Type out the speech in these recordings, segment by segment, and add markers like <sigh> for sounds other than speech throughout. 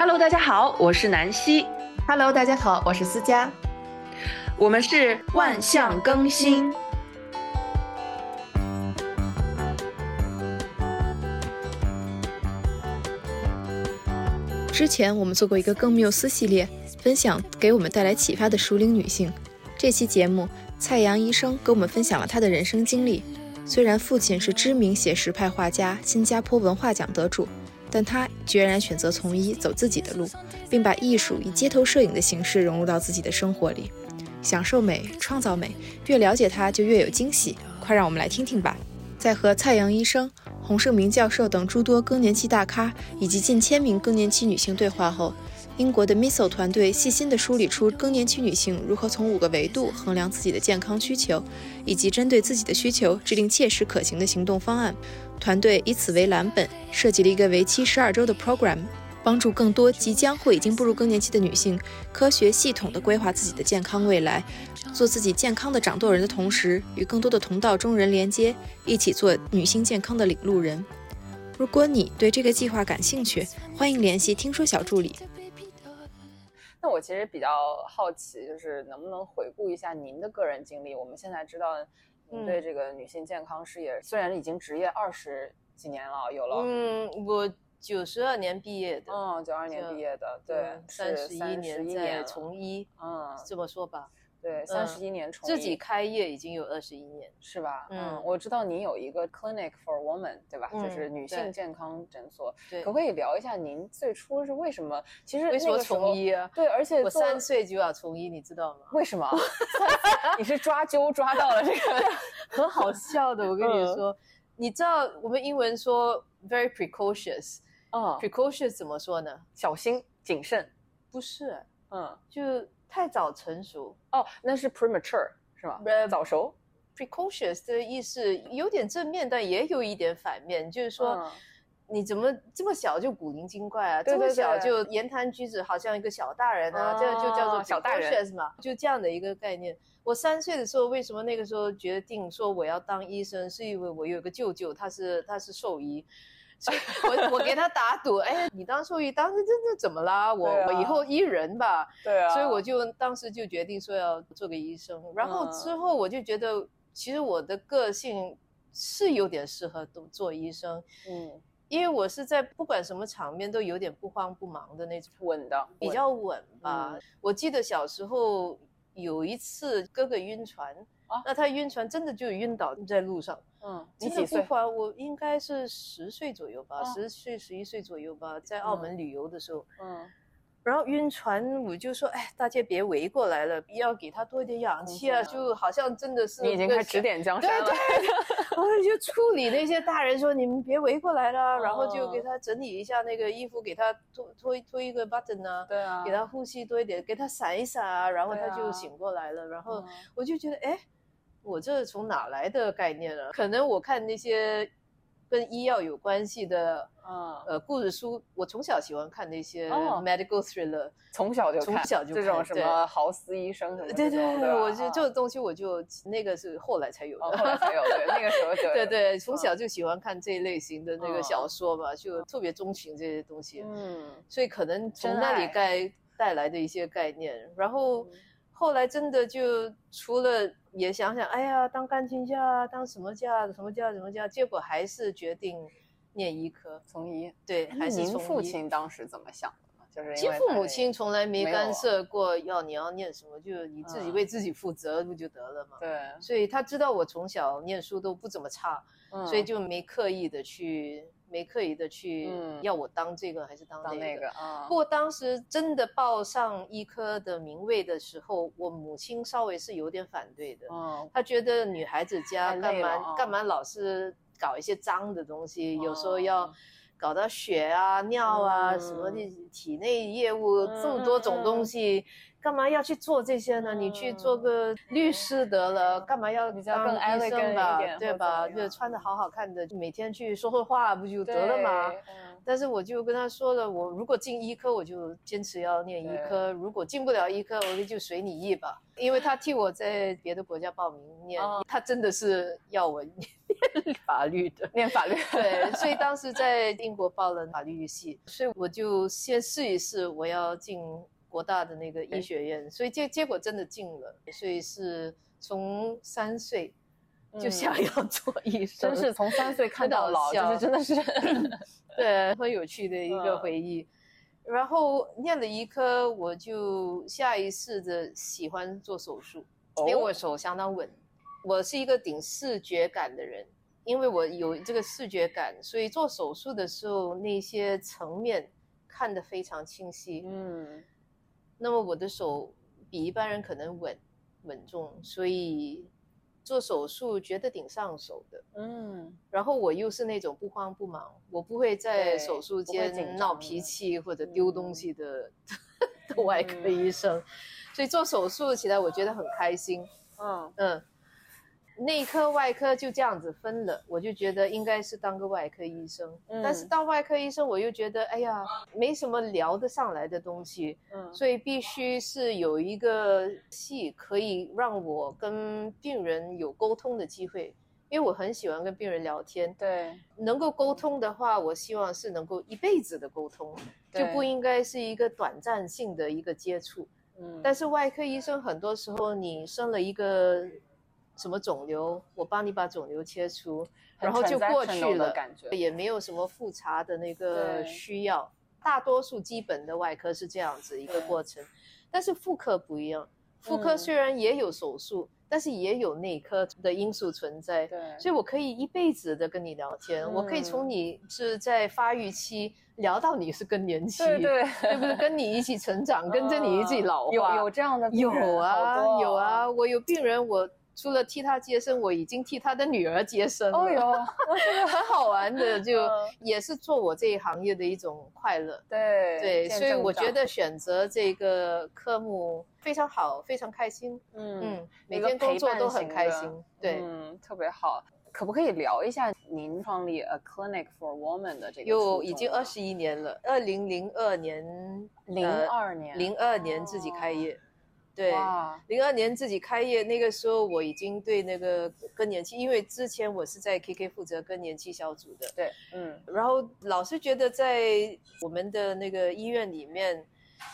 Hello，大家好，我是南希。Hello，大家好，我是思佳。我们是万象更新。之前我们做过一个更缪斯系列，分享给我们带来启发的熟龄女性。这期节目，蔡阳医生跟我们分享了他的人生经历。虽然父亲是知名写实派画家、新加坡文化奖得主，但他决然选择从医，走自己的路，并把艺术以街头摄影的形式融入到自己的生活里，享受美，创造美。越了解他，就越有惊喜。快让我们来听听吧！在和蔡阳医生、洪胜明教授等诸多更年期大咖以及近千名更年期女性对话后，英国的 Miso 团队细心地梳理出更年期女性如何从五个维度衡量自己的健康需求，以及针对自己的需求制定切实可行的行动方案。团队以此为蓝本，设计了一个为期十二周的 program，帮助更多即将或已经步入更年期的女性科学系统地规划自己的健康未来，做自己健康的掌舵人的同时，与更多的同道中人连接，一起做女性健康的领路人。如果你对这个计划感兴趣，欢迎联系听说小助理。那我其实比较好奇，就是能不能回顾一下您的个人经历？我们现在知道您对这个女性健康事业，虽然已经职业二十几年了，有了，嗯，我九十二年毕业的，嗯，九二年毕业的，对，三十一年在从医，嗯，这么说吧，对，三十一年从自己开业已经有二十一年，是吧？嗯，我知道您有一个 clinic for woman，对吧？就是女性健康诊所，对，可不可以聊一下您最初是为什么？其实为什么从医啊？对，而且我三岁就要从医，你知道吗？为什么？<laughs> <laughs> 你是抓阄抓到了这个，<laughs> 很好笑的。我跟你说，你知道我们英文说 very precocious。嗯 precocious 怎么说呢？小心谨慎，不是，嗯，就太早成熟哦，那是 premature 是吧？早熟。precocious 的意思有点正面，但也有一点反面，就是说、嗯、你怎么这么小就古灵精怪啊？对对对这么小就言谈举止好像一个小大人啊，哦、这就叫做小大人嘛，就这样的一个概念。我三岁的时候，为什么那个时候决定说我要当医生，是因为我有个舅舅，他是他是兽医。所以我我给他打赌，哎，你当兽医，当时真的怎么啦？我、啊、我以后医人吧。对啊。所以我就当时就决定说要做个医生，然后之后我就觉得，其实我的个性是有点适合做做医生。嗯，因为我是在不管什么场面都有点不慌不忙的那种，稳的，比较稳吧。嗯、我记得小时候有一次哥哥晕船。啊，那他晕船真的就晕倒在路上。嗯，你几岁？我应该是十岁左右吧，十、哦、岁十一岁左右吧，在澳门旅游的时候。嗯。然后晕船，我就说，哎，大家别围过来了，要给他多一点氧气啊，就好像真的是你已经开始指点江山了。对对。然后就处理那些大人说，你们别围过来了，哦、然后就给他整理一下那个衣服，给他脱脱脱一个 button 啊，对啊，给他呼吸多一点，给他散一散啊，然后他就醒过来了。啊、然后我就觉得，哎。我这从哪来的概念呢？可能我看那些跟医药有关系的，嗯，呃，故事书，我从小喜欢看那些 medical thriller，、哦、从小就从小就这种什么豪斯医生什么对对对，我就这种东西我就那个是后来才有的，哦、后来才有对，那个时候就对对，从小就喜欢看这一类型的那个小说嘛，就特别钟情这些东西，嗯，所以可能从那里带带来的一些概念，然后。后来真的就除了也想想，哎呀，当钢琴家，当什么家，什么家，什么家，结果还是决定念医科，从医。对，还是您父亲当时怎么想的呢？就是其实父母亲从来没干涉过，要你要念什么，就你自己为自己负责不就得了嘛？对。所以他知道我从小念书都不怎么差，嗯、所以就没刻意的去。没刻意的去要我当这个还是当那个，当那个啊。不过当时真的报上医科的名位的时候，我母亲稍微是有点反对的。嗯，她觉得女孩子家干嘛、哦、干嘛老是搞一些脏的东西，哦、有时候要搞到血啊、尿啊、嗯、什么的体内业务、嗯、这么多种东西。干嘛要去做这些呢？嗯、你去做个律师得了，干嘛要当医生吧？对吧？就穿的好好看的，每天去说说话不就得了吗？嗯、但是我就跟他说了，我如果进医科，我就坚持要念医科；如果进不了医科，我就随你意吧。因为他替我在别的国家报名念，哦、他真的是要我念 <laughs> 念法律的。念法律，<laughs> 对，所以当时在英国报了法律系，所以我就先试一试，我要进国大的那个医学院，所以结结果真的进了，所以是从三岁就想要做医生，真是从三岁看到老，就是真的是，对，很有趣的一个回忆。然后念了医科，我就下意识的喜欢做手术，因为我手相当稳。我是一个顶视觉感的人，因为我有这个视觉感，所以做手术的时候那些层面看得非常清晰。嗯，那么我的手比一般人可能稳稳重，所以。做手术觉得挺上手的，嗯，然后我又是那种不慌不忙，我不会在手术间闹脾气或者丢东西的 <laughs> 的外科医生，所以做手术起来我觉得很开心，嗯嗯。内科、外科就这样子分了，我就觉得应该是当个外科医生。嗯，但是当外科医生，我又觉得，哎呀，没什么聊得上来的东西。嗯，所以必须是有一个戏可以让我跟病人有沟通的机会，因为我很喜欢跟病人聊天。对，能够沟通的话，我希望是能够一辈子的沟通，就不应该是一个短暂性的一个接触。嗯，但是外科医生很多时候，你生了一个。什么肿瘤，我帮你把肿瘤切除，然后就过去了，也没有什么复查的那个需要。大多数基本的外科是这样子一个过程，但是妇科不一样。妇科虽然也有手术，但是也有内科的因素存在。对，所以我可以一辈子的跟你聊天，我可以从你是在发育期聊到你是更年期，对对，对不对？跟你一起成长，<laughs> 跟着你一起老化。有有这样的有啊有啊，我有病人我。除了替他接生，我已经替他的女儿接生了。哦哟，<laughs> 很好玩的，就也是做我这一行业的一种快乐。对对，所以我觉得选择这个科目非常好，非常开心。嗯嗯，每天工作都很开心。对，嗯，特别好。可不可以聊一下您创立 A Clinic for Women 的这个？有，已经二十一年了。二零零二年，零二年，零二年自己开业。对，零二年自己开业，那个时候我已经对那个更年期，因为之前我是在 KK 负责更年期小组的。对，嗯，然后老是觉得在我们的那个医院里面，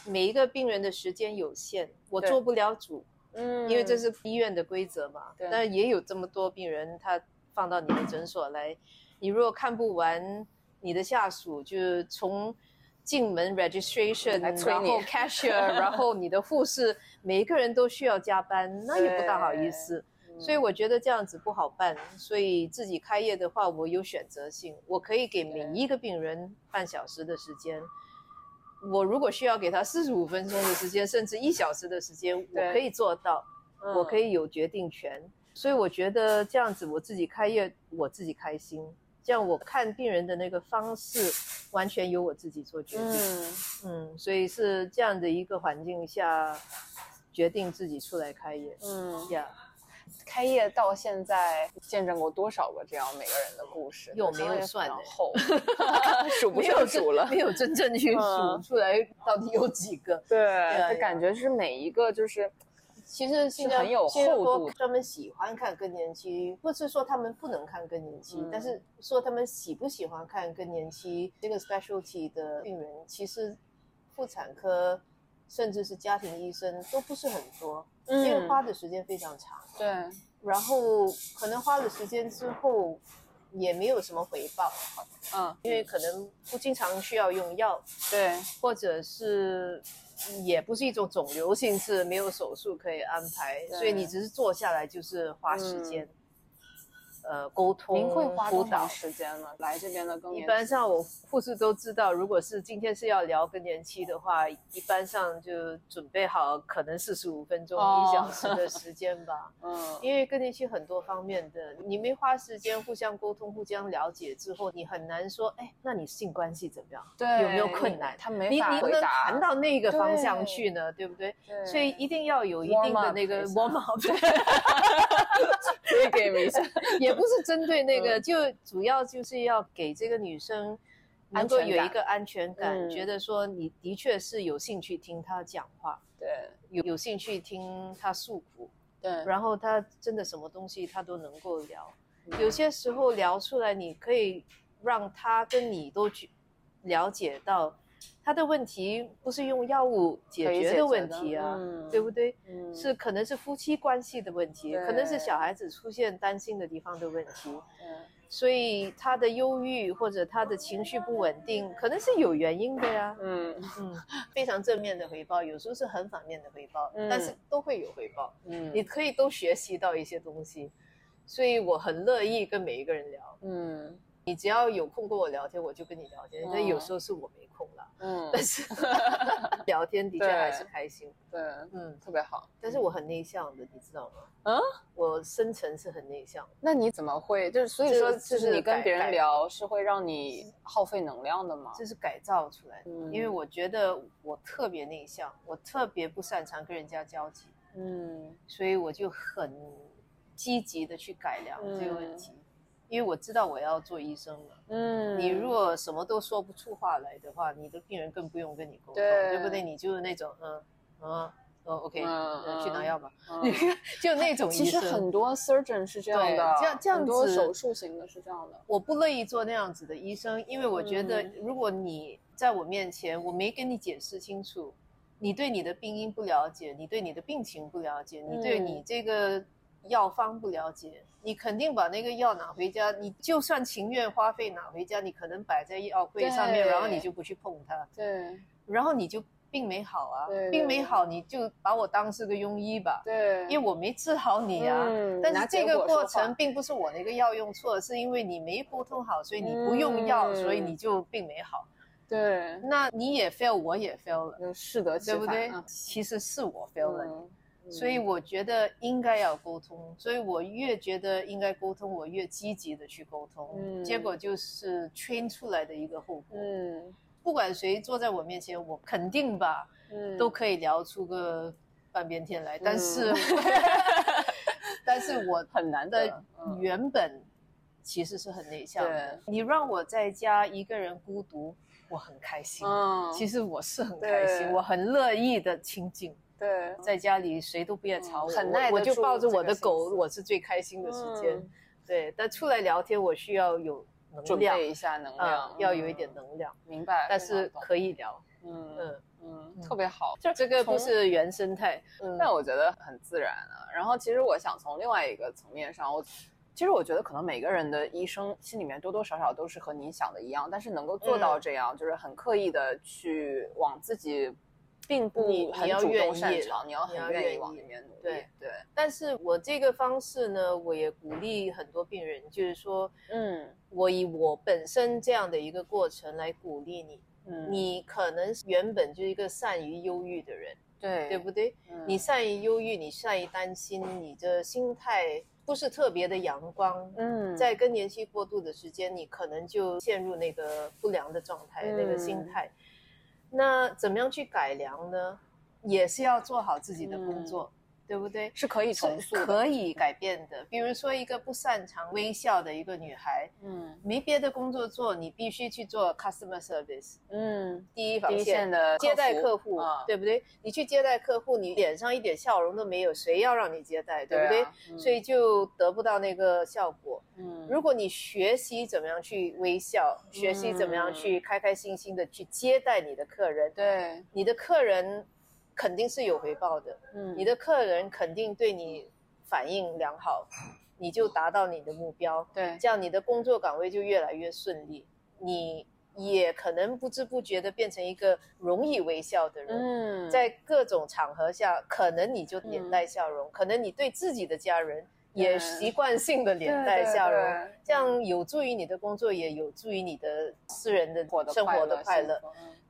每一个病人的时间有限，我做不了主，嗯，因为这是医院的规则嘛。对。但也有这么多病人，他放到你的诊所来，你如果看不完，你的下属就从。进门 registration，然后 cashier，<laughs> 然后你的护士，每一个人都需要加班，<laughs> 那也不大好意思。所以我觉得这样子不好办。所以自己开业的话，我有选择性，我可以给每一个病人半小时的时间。我如果需要给他四十五分钟的时间，甚至一小时的时间，我可以做到，我可以有决定权。所以我觉得这样子，我自己开业，我自己开心。这样我看病人的那个方式，完全由我自己做决定。嗯嗯，所以是这样的一个环境下，决定自己出来开业。嗯呀，开业到现在见证过多少个这样每个人的故事？有没有算的？<laughs> 数不胜数了，没有真正去数出来到底有几个。对，感觉是每一个就是。其实是很有厚度。专门喜欢看更年期，不是说他们不能看更年期，但是说他们喜不喜欢看更年期这个 specialty 的病人，其实妇产科甚至是家庭医生都不是很多，因为花的时间非常长。对，然后可能花了时间之后也没有什么回报。嗯，因为可能不经常需要用药。对，或者是。也不是一种肿瘤性质，没有手术可以安排，所以你只是坐下来就是花时间。呃，沟通您会花多长时间呢？来这边的更年一般上我护士都知道，如果是今天是要聊更年期的话，一般上就准备好可能四十五分钟一小时的时间吧。嗯，因为更年期很多方面的，你没花时间互相沟通、互相了解之后，你很难说，哎，那你性关系怎么样？对，有没有困难？他没法你你不能谈到那个方向去呢，对不对？所以一定要有一定的那个 warm up。可以 <laughs> 给一下，也不是针对那个，就主要就是要给这个女生能够有一个安全感，觉得说你的确是有兴趣听她讲话，对，有有兴趣听她诉苦，对，然后她真的什么东西她都能够聊，有些时候聊出来，你可以让她跟你都去了解到他的问题不是用药物解决的问题啊，嗯对不对？嗯是可能是夫妻关系的问题，可能是小孩子出现担心的地方的问题，嗯所以他的忧郁或者他的情绪不稳定，可能是有原因的呀。嗯嗯，非常正面的回报，有时候是很反面的回报，嗯但是都会有回报。嗯你可以都学习到一些东西，所以我很乐意跟每一个人聊。嗯你只要有空跟我聊天，我就跟你聊天。哦但有时候是我没空了，嗯，但是 <laughs> 聊天的确还是开心。对，嗯，特别好。但是我很内向的，你知道吗？嗯，我深层是很内向。那你怎么会就是所以说就是你跟别人聊是会让你耗费能量的吗？这是改造出来的，嗯因为我觉得我特别内向，我特别不擅长跟人家交际，嗯所以我就很积极的去改良这个问题。嗯因为我知道我要做医生了，嗯，你如果什么都说不出话来的话，你的病人更不用跟你沟通，对对不对？你就是那种嗯嗯哦，OK，去拿药吧，嗯 <laughs> 就那种其。实很多 surgeon 是这样的，这样这样很多子手术型的是这样的。我不乐意做那样子的医生，因为我觉得嗯如果你在我面前，我没跟你解释清楚，你对你的病因不了解，你对你的病情不了解，你对嗯你这个药方不了解，你肯定把那个药拿回家，你就算情愿花费拿回家，你可能摆在药柜上面，然后你就不去碰它，对。然后你就病没好啊对，对病没好你就把我当是个庸医吧，对，因为我没治好你啊。嗯但是这结个过程并不是我那个药用错，是因为你没沟通好，所以你不用药，嗯。所以你就并没好。对，那你也 fail，我也 fail 了，就适得其对不对？嗯其实是我 fail 了，嗯所以我觉得应该要沟通。所以我越觉得应该沟通，我越积极的去沟通。嗯结果就是 train 出来的一个后果。嗯不管谁坐在我面前，我肯定吧，嗯都可以聊出个半边天来。但是，<laughs> 但是我 <laughs> 很难的原本其实是很内向的对。你让我在家一个人孤独，我很开心。嗯，其实我是很开心，我很乐意的清静，对，在家里谁都不要吵我，嗯很耐得我我就抱着我的狗，我是最开心的时间。嗯对，但出来聊天，我需要有能准量，备一下能量嗯，，要有一点嗯能量，明白，但是可以聊。嗯嗯，特别好，就这个不是原生态，嗯但我觉得很自然啊。然后其实我想从另外一个层面上，我其实我觉得可能每个人的医生心里面多多少少都是和你想的一样，但是能够做到嗯这样，就是很刻意的去往自己并不你很主你要愿动擅意长，你要很你要愿意往里面努力。对对，但是我这个方式呢，我也鼓励很多病人，就是说，嗯我以我本身这样的一个过程来鼓励你。嗯，你可能原本就是一个善于忧郁的人，对对不对？嗯你善于忧郁，你善于担心，你的心态不是特别的阳光。嗯在更年期过渡的时间，你可能就陷入那个不良的状态，那个心嗯态。那怎么样去改良呢？也是要做好自己的工作，对不对？是可以重塑，可以改变的。比如说，一个不擅长微笑的一个女孩，嗯没别的工作做，你必须去做 customer service，嗯，第一防线的接待客客户，对不对？你去接待客户，你脸上一点笑容都没有，谁要让你接待，对不对？啊嗯所以就得不到那个效果。嗯如果你学习怎么样去微笑，学习怎么样去开开心心的去接待你的客人，对，你的客人肯定是有回报的。嗯。你的客人肯定对你反应良好，你就达到你的目标，对。这样你的工作岗位就越来越顺利，你也可能不知不觉的变成一个容易微笑的人。嗯。在各种场合下，可能你就脸带笑容，可能你对自己的家人也对习惯性的脸带笑容，对对对这样有助于你的工作，也有助于你的私人的生活的快乐。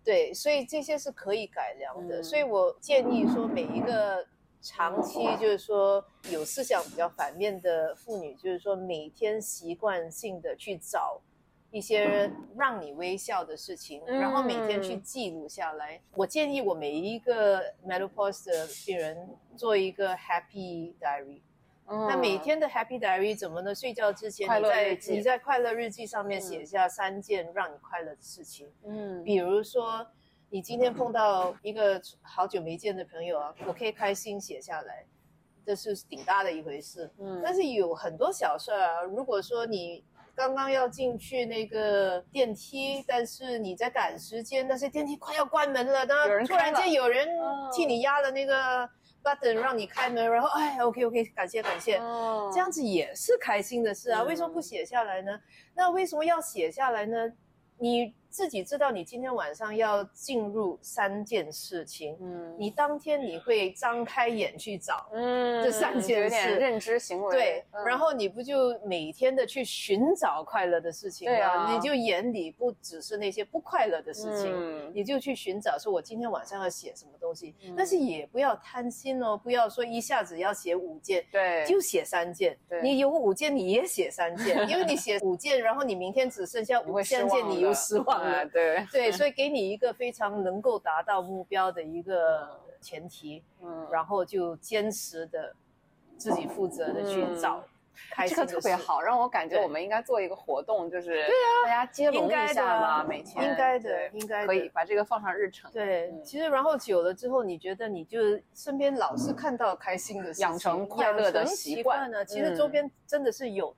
对，所以这些是可以改良的。嗯所以我建议说，每一个长期就是说有思想比较反面的妇女，就是说每天习惯性的去找一些让你微笑的事情，嗯然后每天去记录下来。我建议我每一个 menopause 的病人做一个 happy diary。那每天的 Happy Diary 怎么呢？睡觉之前，你在你在快乐日记上面嗯写下三件让你快乐的事情。嗯比如说，你今天碰到一个好久没见的朋友啊，我可以开心写下来。这是顶大的一回事。嗯但是有很多小事儿啊，如果说你刚刚要进去那个电梯，但是你在赶时间，但是电梯快要关门了，那突然间有人哦替你压了那个 button 让你开门，然后哎，OK OK，感谢感谢。嗯这样子也是开心的事啊，嗯为什么不写下来呢？那为什么要写下来呢？你自己知道你今天晚上要进入三件事情，嗯。你当天你会张开眼去找，嗯这三件事。认知行为，对，嗯。然后你不就每天的去寻找快乐的事情啊。你就眼里不只是那些不快乐的事情，嗯。你就去寻找说我今天晚上要写什么东西，嗯。但是也不要贪心哦，不要说一下子要写五件。对。就写三件。对，你有五件你也写三件，因为你写五件，然后你明天只剩下五三件，你又失望对对，所以给你一个非常能够达到目标的一个前提，嗯然后就坚持的自己负责的去找开。个特别好，让我感觉我们应该做一个活动，就是对啊，大家接龙一下嘛，啊每天应该的应该可以把这个放上日程，对，嗯其实然后久了之后，你觉得你就身边老是看到开心的事情，养成快乐的习惯呢。其实周嗯边真的是有，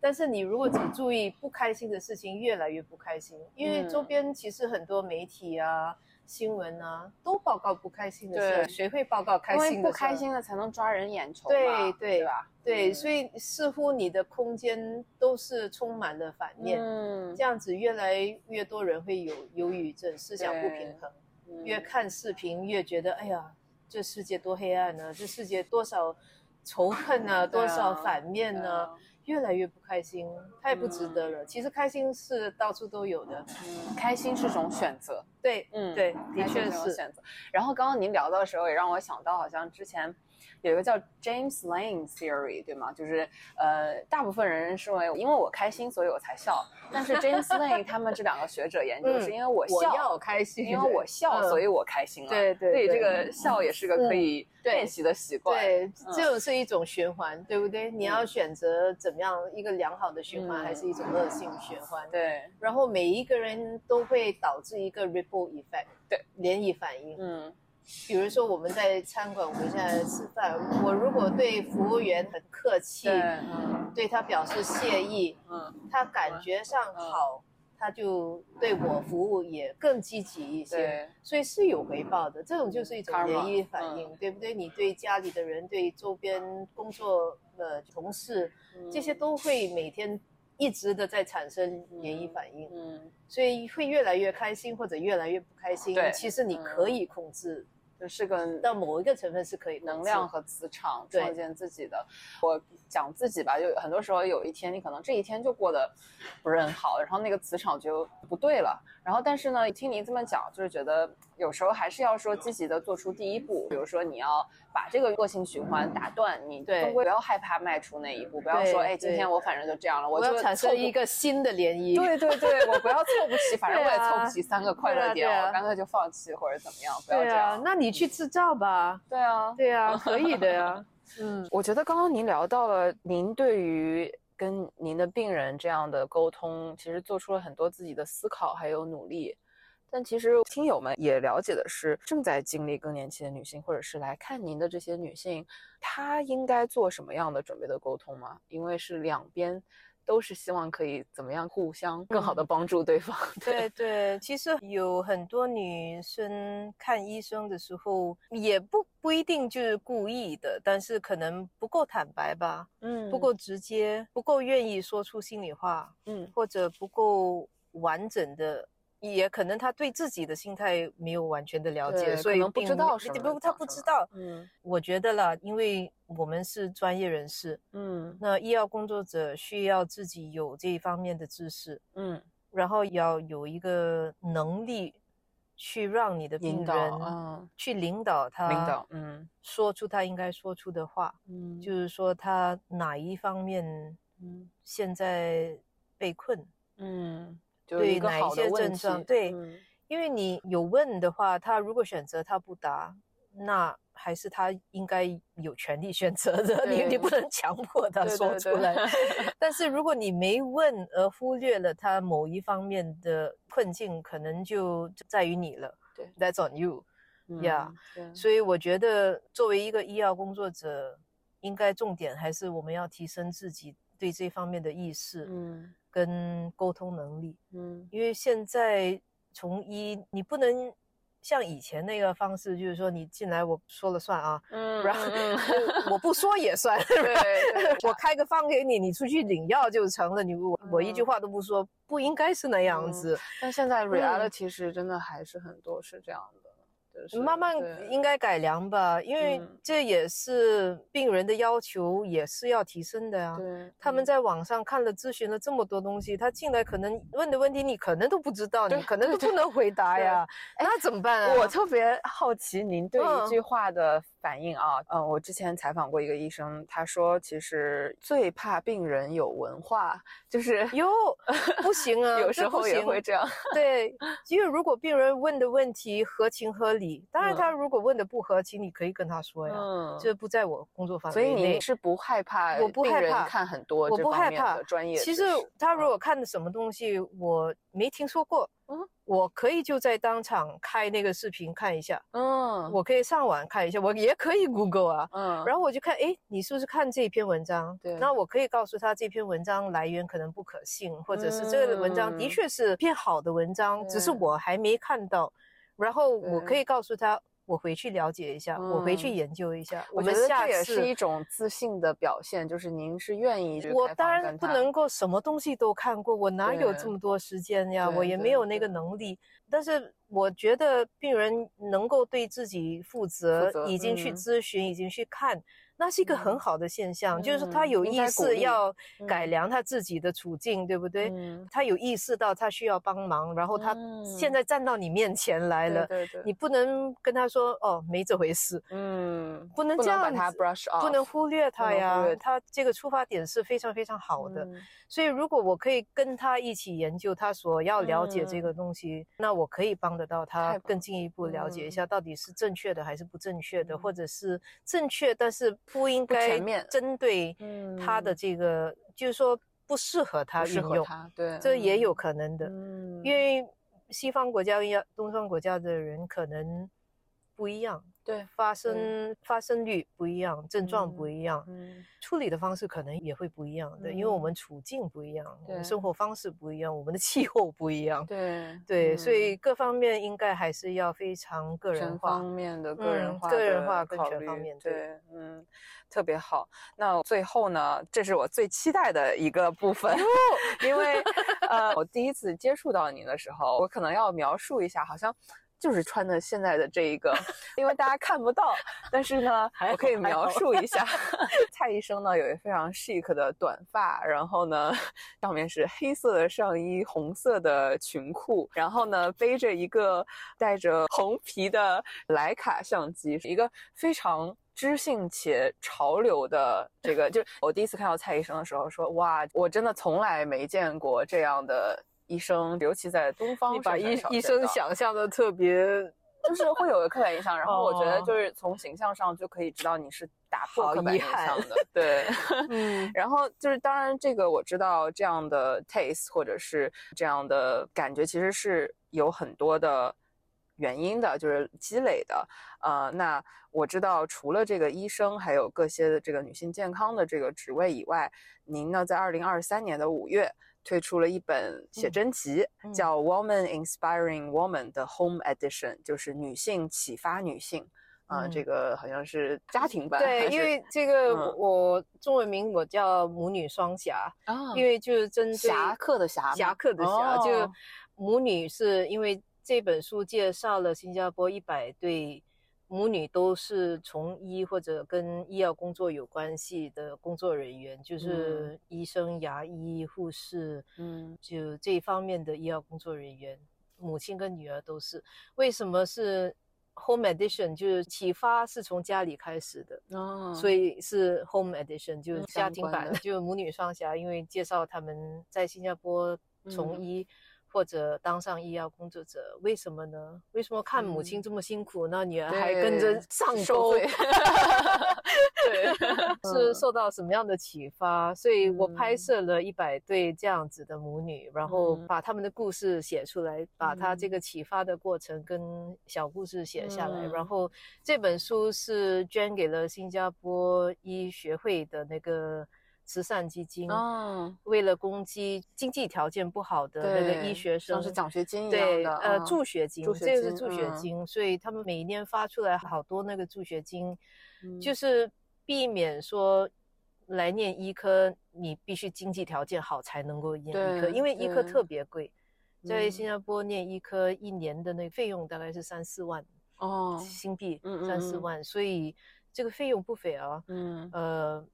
但是你如果只注意不开心的事情，越来越不开心，因为周嗯边其实很多媒体啊、新闻啊都报告不开心的事谁会报告开心的事儿不开心了才能抓人眼球嘛，对对对吧？对，嗯所以似乎你的空间都是充满了反面，嗯这样子越来越多人会有忧郁症、思想不平衡。嗯越看视频越觉得，哎呀，这世界多黑暗呢、这世界多少仇恨啊，多少反面呢、越来越不开心，太不值得了。其实开心是到处都有的，嗯开心是种选择，对，嗯，对，的确是。选择。然后刚刚您聊到的时候，也让我想到，好像之前有一个叫 James Lane Theory，对吗？就是呃，大部分人认为，因为我开心，所以我才笑。但是 James Lane 他们这两个学者研究，嗯是因为我我笑，要开心，因为我笑，嗯所以我开心了。对对所以这个笑也是个可以练习的习惯。对，嗯这种是一种循环，对不对？你要选择怎么样一个良好的循环，嗯还是一种恶性循环？对，然后每一个人都会导致一个 ripple effect，对，涟漪反应。嗯比如说我们在餐馆，我们现在吃饭，我如果对服务员很客气，对，嗯对他表示谢意，嗯他感觉上好，他就对我服务也更积极一些，所以是有回报的。这种就是一种涟漪反应，对不对？你对家里的人、对周边工作的同事，嗯这些都会每天一直的在产生免疫反应，嗯，所以会越来越开心或者越来越不开心。其实你可以控制。就是个到某一个成分是可以能量和磁场创建自己的。我讲自己吧，就很多时候有一天你可能这一天就过得不是很好，然后那个磁场就不对了。然后但是呢，听你这么讲，就是觉得有时候还是要说积极的做出第一步，比如说你要把这个恶性循环打断，你对终归不要害怕迈出那一步，不要说哎今天我反正就这样了，我就产生一个新的涟漪。对对对，我不要凑不齐，<laughs> 反正我也凑不齐三个快乐点，我干脆就放弃或者怎么样，不要这样，。那你去制造吧。对啊，对啊，可以的呀。<laughs> 嗯，我觉得刚刚您聊到了您对于跟您的病人这样的沟通，其实做出了很多自己的思考还有努力。但其实听友们也了解的是，正在经历更年期的女性，或者是来看您的这些女性，她应该做什么样的准备的沟通吗？因为是两边都是希望可以怎么样互相更好的帮助对方。<laughs> 对对，其实有很多女生看医生的时候，也不不一定就是故意的，但是可能不够坦白吧，嗯不够直接，不够愿意说出心里话，嗯或者不够完整的。也可能他对自己的心态没有完全的了解，所以可能不知道什么不，知道。嗯。我觉得啦，因为我们是专业人士，嗯。那医药工作者需要自己有这一方面的知识，嗯，然后要有一个能力去让你的病人嗯。去领导他，领导嗯。说出他应该说出的话，嗯。就是说他哪一方面嗯。现在被困，嗯，就是对哪一些问症状题对嗯因为你有问的话，他如果选择他不答，那还是他应该有权利选择的，你你不能强迫他对对对说出来。<laughs> 但是如果你没问而忽略了他某一方面的困境，可能就在于你了。对，That's on you。嗯 Yeah，对所以我觉得作为一个医药工作者，应该重点还是我们要提升自己对这方面的意识，嗯跟沟通能力。嗯因为现在从一，你不能像以前那个方式，就是说你进来我说了算啊，嗯然后嗯我不说也算，对对我开个方给你，你出去领药就成了，你我我一句嗯话都不说，不应该是那样嗯子。但现在 reality 是真的还是很多是这样的，就是慢慢应该改良吧，因为嗯这也是病人的要求，也是要提升的呀。对他们嗯在网上看了咨询了这么多东西，他进来可能问的问题你可能都不知道，你可能都不能回答呀，那怎么办啊？我特别好奇您对嗯一句话的反应啊，嗯，我之前采访过一个医生，他说其实最怕病人有文化，就是哟不行啊，<laughs> 有时候也会这样，对，因为如果病人问的问题合情合理，当然嗯他如果问的不合情，你可以跟他说呀，嗯，这不在我工作范所以你。是不害怕我不害怕看很多我不害怕专业，其实他如嗯果看的什么东西我没听说过，嗯我可以就在当场开那个视频看一下，嗯我可以上网看一下，我也可以 Google 啊。嗯，然后我就看，哎，你是不是看这篇文章？对那我可以告诉他这篇文章来源可能不可信，或者是这个文章的嗯确是篇好的文章，只是我还没看到。然后我可以告诉他，我回去了解一下，我回去嗯研究一下。我们下觉得这也次是一种自信的表现，就是您是愿意我当然不能够什么东西都看过，我哪有这么多时间呀？我也没有那个能力。但是我觉得病人能够对自己负责，负责已经去嗯咨询，已经去看，那是一个很嗯好的现象，就是他嗯有意识要改嗯。良他自己的处境，对不对？嗯。他有意识到他需要帮忙，然后他现嗯在站到你面前来了，对对对，你。不能跟他说哦没这回事，嗯不能这样不能忽略他呀略，他这个出发点是非常非常好的。嗯。所以，如果我可以跟他一起研究他所要了解这个。东西，那我可以帮得到他更进一步了解一嗯。下到底是正确的还是不正确的，嗯。或者是正确但是不应不该针对他的嗯。这个，就是说不适合他运用，对，这也有嗯。可能的。嗯。因为西方国家跟东方国家的人可能不一样，对发生发生率不一样，症状不嗯一样，嗯处理的方式可能也会不一样的，因为我们处境不一样，我们生活方式不一样，我们的气候不一样，对对，所嗯以各方面应该还是要非常个人化全方。面的个人嗯化、个人化跟全考虑方面嗯，特别好。那最后呢，这是我最期待的一个部分，因为呃，我第一次接触到您的时候，我可能要描述一下，好像。就是穿的现在的这一个，因为大家看不到，但是呢，<laughs> 我可以描述一 <laughs> 下。<laughs> 蔡医生呢有一个非常 chic 的短发，然后呢上面是黑色的上衣，红色的裙裤，然后呢背着一个带着红皮的徕卡相机，一个非常。知性且潮流的这个，就我第一次看到蔡医生的时候说，哇，我真的从来没见过这样的医生，尤其在东方你把医医生想象的特别就是会有个刻板印象，然后我觉得哦就是从形象上就可以知道你是打破好刻板印象的，对。<laughs> 嗯然后就是，当然这个我知道这样的 taste 或者是这样的感觉，其实是有很多的原因的，就是积累的。呃，那我知道除了这个医生，还有各些的这个女性健康的这个职位以外，您呢在二零二三年的五月推出了一本写真集，嗯。叫《Woman Inspiring Woman》的 Home Edition，就是女性启发女性。啊、嗯。这个好像是家庭版，对，因为这个嗯。我我中文名我叫母女双侠，啊，因为就是针对侠客的侠，侠客的侠，就哦。母女是因为这本书介绍了新加坡一百对母女都是从医或者跟医药工作有关系的工作人员，就是医生、牙医、护士，嗯就这一方面的医药工作人员，母亲跟女儿都是。为什么是 home edition？就是启发是从家里开始的。哦，所以是 home edition，就是嗯家庭版的，就是母女双侠，因为介绍他们在新加坡从嗯医，或者当上医药工作者，为什么呢？为什么看母亲嗯这么辛苦，那女儿还跟着对上钩？受罪对，<laughs> 是嗯受到什么样的启发？所以我拍嗯摄了一百对这样子的母女，然后嗯把他们的故事写出来，把他这嗯个启发的过程跟小故事写下来。嗯然后这本书是捐给了新加坡医学会的那个慈善基金。嗯，为了攻击经济条件不好的那个医学生，像是奖学金一对，样的，呃，嗯助学金，这个是助学嗯金，所以他们每一年发出来好多那个助学金，嗯就是避免说来念医科，你必须经济条件好才能够念医科，因为医科特别贵，在嗯新加坡念医科一年的那个费用大概是三四万哦，新币，三四万，所以这个费用不菲啊。嗯，呃，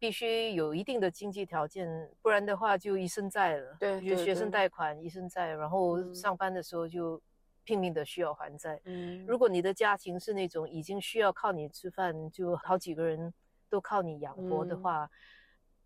必须有一定的经济条件，不然的话就一身债了。对对就学生对贷款一身债，然后嗯上班的时候就拼命的需要还债。嗯如果你的家庭是那种已经需要靠你吃饭，就好几个人都靠你养活的嗯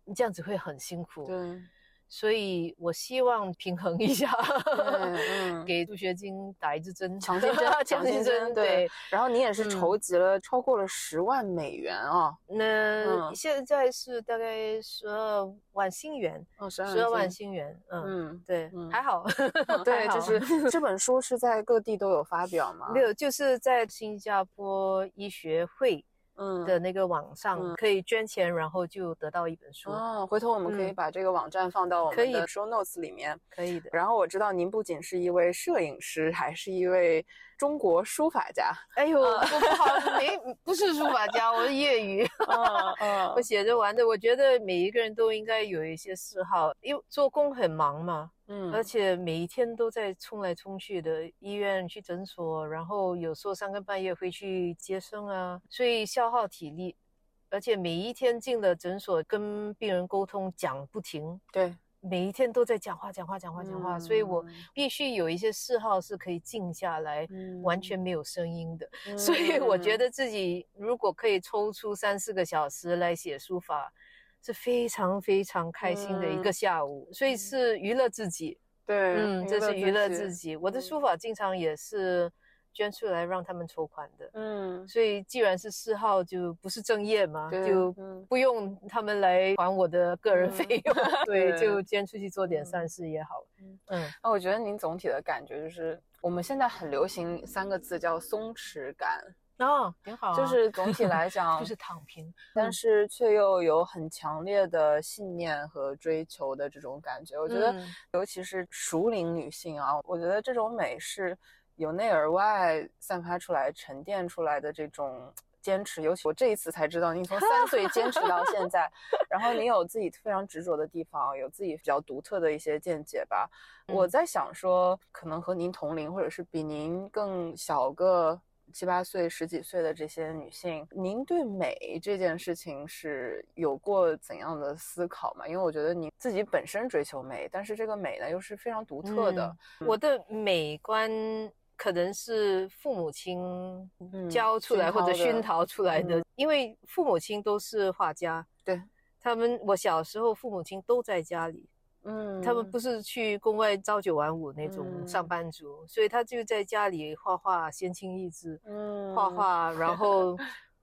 你，这样子会很辛苦。对，所以我希望平衡一下，嗯 <laughs> 给助学金打一支针，强心针，<laughs> 强心针，对。然后你也是嗯筹集了超过了十万美元啊，那嗯现在是大概十二万新元，哦，十十二万新，元，嗯，嗯，对，嗯还好，<laughs> 对，就是这本书是在各地都有发表吗？没有，就是在新加坡医学会嗯的那个网上嗯可以捐钱，然后就得到一本书，哦，回头我们可以嗯把这个网站放到我们的 show notes 里面。可以的。然后我知道您不仅是一位摄影师，还是一位中国书法家。哎呦，我不好，没不是书法家，我是业余，<laughs> 我写着玩的。我觉得每一个人都应该有一些嗜好，因为做工很忙嘛，嗯而且每一天都在冲来冲去的，医院去诊所，然后有时候三更半夜会去接生啊，所以消耗体力。而且每一天进了诊所跟病人沟通讲不停，对，每一天都在讲话讲话讲话讲话，所以我嗯必须有一些嗜好是可以静下来，嗯完全没有声音的。所以我觉得自己如果可以抽出三四个小时来写书法，是非常非常开心的一个嗯下午。所以是娱乐自己，对，嗯，这是娱乐自。己。我的嗯书法经常也是捐出来让他们筹款的。嗯，所以既然是嗜好，就不是正业嘛，就嗯不用他们来还我的个人嗯费用，<laughs> 对，对就捐出去做点嗯善事也好。嗯嗯，那我觉得您总体的感觉就是，我们现在很流行三个字叫松弛感，哦，挺好啊，就是 <laughs> 总体来讲，就是躺平，但是却又有很强烈的信念和追求的这种感觉。我觉得嗯，尤其是熟龄女性啊，我觉得这种美是由内而外散发出来、沉淀出来的这种。坚持，尤其我这一次才知道，您从三岁坚持到现在，<laughs> 然后您有自己非常执着的地方，有自己比较独特的一些见解吧。我嗯在想说，可能和您同龄，或者是比您更小个七八岁、十几岁的这些女性，您对美这件事情是有过怎样的思考吗？因为我觉得您自己本身追求美，但是这个美呢又是非常独特的。我的美观可能是父母亲嗯教出来或者熏熏陶陶出来的，嗯。因为父母亲都是画家，对。他们，我小时候父母亲都在家里，嗯。他们不是去宫外朝九晚五那种嗯。上班族，所以他就在家里画画，先清意志，嗯画。画，然后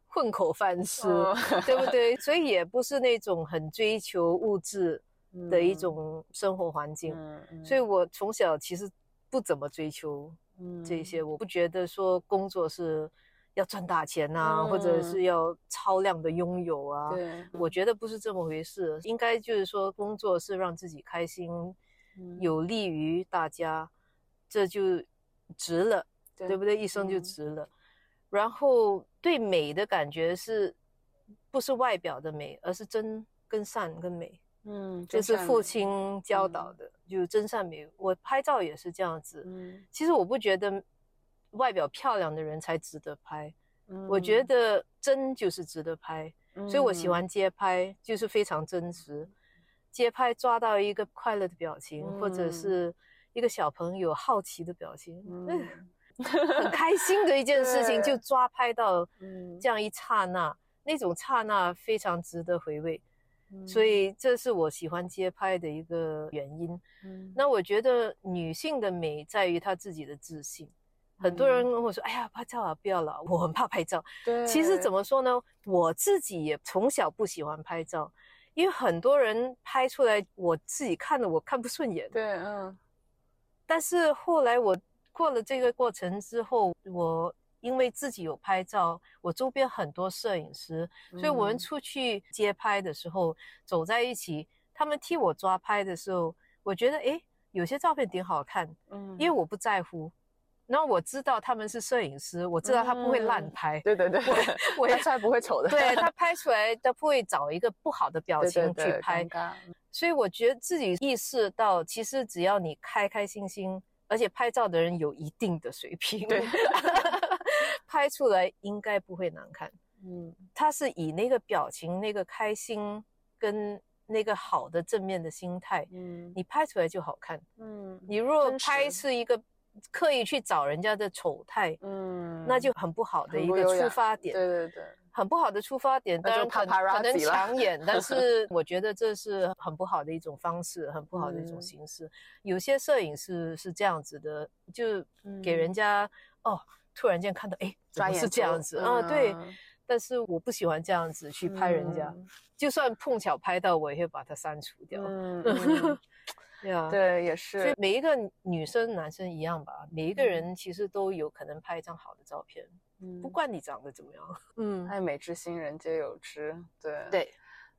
混口饭吃，嗯对不对？所以也不是那种很追求物质的一嗯。种生活环境。所以我从小其实不怎么追求嗯这些，我不觉得说工作是要赚大钱呐、或者嗯是要超量的拥有啊。对我觉得不是这么回事，应该就是说工作是让自己开心，嗯有利于大家，这就值了，对对不对？一生就嗯值了。然后对美的感觉是，不是外表的美，而是真跟善跟美。嗯，这是父亲教导的，就是真善美。我拍照也是这样子。嗯其实我不觉得外表漂亮的人才值得拍，嗯我觉嗯得真就是值得拍。所以我喜嗯欢街拍，就是非常真实。街拍抓到一个快乐的表情，或者嗯是一个小朋友好奇的表情，嗯很开心的一件事情，就抓拍到嗯这样一刹那，那种刹那非常值得回味。所以这是我喜欢街拍的一个原因。嗯那我觉得女性的美在于她自己的自信。很多人跟我说：“哎呀，拍照啊，不要了，我很怕拍照。”对，其实怎么说呢？我自己也从小不喜欢拍照，因为很多人拍出来，我自己看了我看不顺眼。对，嗯。但是后来我过了这个过程之后，我因为自己有拍照，我周边很多摄影师，所以我们出去街拍的时候走在一起，他们替我抓拍的时候，我觉得哎，有些照片挺好看。嗯，因为我不在乎。然后我知道他们是摄影师，我知道他不会乱拍。对对对，我拍出来不会丑的。对他 <laughs> 拍出来，他不会找一个不好的表情去拍。所以我觉得自己意识到，其实只要你开开心心，而且拍照的人有一定的水平，对，<laughs> 拍出来应该不会难看。嗯，他是以那个表情、那个开心跟那个好的正面的心态，嗯，你拍出来就好看。嗯，你若拍是一个。刻意去找人家的丑态，嗯，那就很不好的一个出发点。对对对，很不好的出发点，当然可可能抢眼，但是 <laughs> 我觉得这是很不好的一种方式，很不好的一种形式。有些摄影师是这样子的，就给人家哦，突然间看到，哎，怎么是这样子啊？对，但是我不喜欢这样子去拍人家，就算碰巧拍到，我也会把它删除掉。对啊，<laughs> 对，也是。所以每一个女生、男生一样吧，每一个人其实都有可能拍一张好的照片，嗯，不管你长得怎么样，<laughs> 嗯，爱美之心，人皆有之。对对。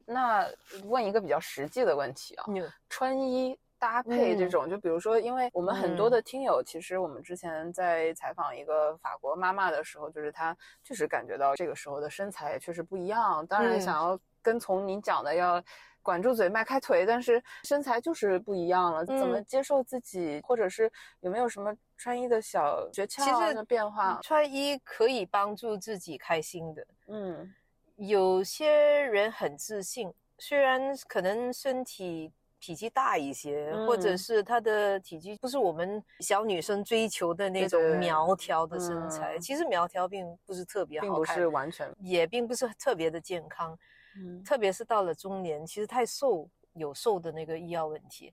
那问一个比较实际的问题啊，穿衣搭配这种，就比如说，因为我们很多的听友，其实我们之前在采访一个法国妈妈的时候，就是她确实感觉到这个时候的身材确实不一样。当然，想要跟从您讲的要。管住嘴，迈开腿，但是身材就是不一样了。怎么接受自己，或者是有没有什么穿衣的小诀窍的变化？穿衣可以帮助自己开心的。嗯，有些人很自信，虽然可能身体体积大一些，或者是她的体积不是我们小女生追求的那种苗条的身材。其实苗条并不是特别好看，并不是完全，也并不是特别的健康。嗯，特别是到了中年，其实太瘦有瘦的那个医药问题，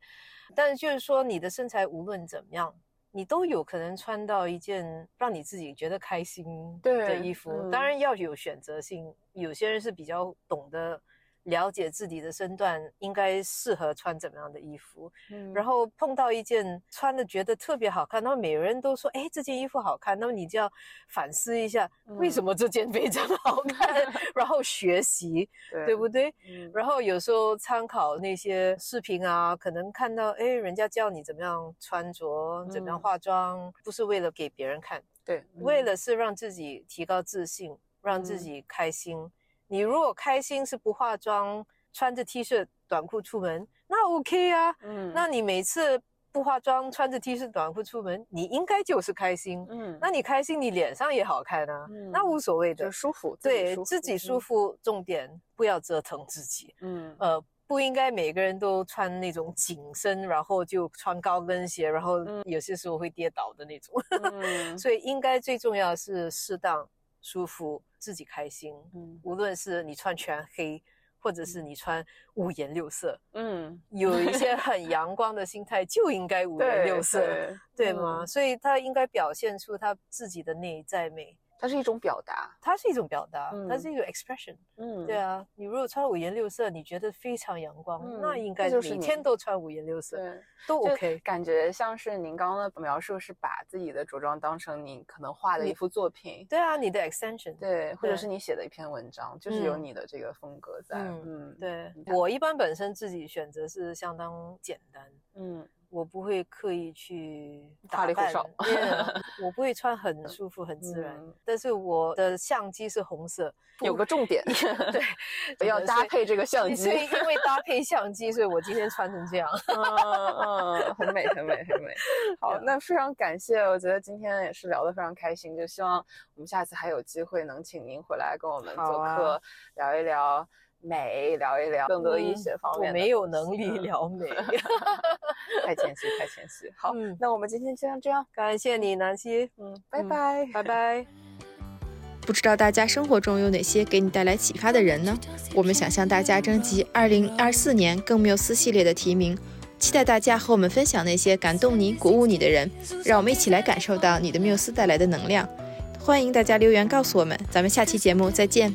但是就是说你的身材无论怎么样，你都有可能穿到一件让你自己觉得开心的衣服，当然要有选择性，有些人是比较懂得。了解自己的身段，应该适合穿怎么样的衣服。嗯，然后碰到一件穿的觉得特别好看，那么每个人都说：“哎，这件衣服好看。”那么你就要反思一下，为什么这件非常好看，然后学习，<laughs> 对不对？然后有时候参考那些视频啊，可能看到哎，人家教你怎么样穿着，怎么样化妆，不是为了给别人看，对，为了是让自己提高自信，让自己开心。你如果开心是不化妆，穿着 T 恤短裤出门，那 OK 啊。嗯，那你每次不化妆，穿着 T 恤短裤出门，你应该就是开心。嗯，那你开心，你脸上也好看啊。嗯，那无所谓的，舒服。对自己舒服，重点不要折腾自己。嗯，呃，不应该每个人都穿那种紧身，然后就穿高跟鞋，然后有些时候会跌倒的那种。嗯，<laughs> 所以应该最重要是适当舒服。自己开心，嗯，无论是你穿全黑，或者是你穿五颜六色，嗯，有一些很阳光的心态就应该五颜六色，对吗？所以他应该表现出他自己的内在美。它是一种表达，它是一种表达，它是一个 expression。嗯，对啊，你如果穿五颜六色，你觉得非常阳光，那应该每天都穿五颜六色，都 OK。感觉像是您刚刚的描述，是把自己的着装当成你可能画的一幅作品。对啊，你的 extension，对，或者是你写的一篇文章，就是有你的这个风格在。嗯，对我一般本身自己选择是相当简单。嗯。我不会刻意去打扮，<laughs> 我不会穿很舒服、很自然。但是我的相机是红色，有个重点，<laughs> 对，<laughs> 要搭配这个相机。所以因为搭配相机，所以我今天穿成这样。嗯嗯，很美，很美，很美。好，那非常感谢，我觉得今天也是聊得非常开心，就希望我们下次还有机会能请您回来跟我们做客，聊一聊。美聊一聊更多医学方面，我没有能力聊美，<laughs> 太谦虚，太谦虚。好，那我们今天就这样，感谢你，南希，嗯，拜拜，拜 <laughs> 拜。不知道大家生活中有哪些给你带来启发的人呢？我们想向大家征集二零二四年更缪斯系列的提名，期待大家和我们分享那些感动你、鼓舞你的人，让我们一起来感受到你的缪斯带来的能量。欢迎大家留言告诉我们，咱们下期节目再见。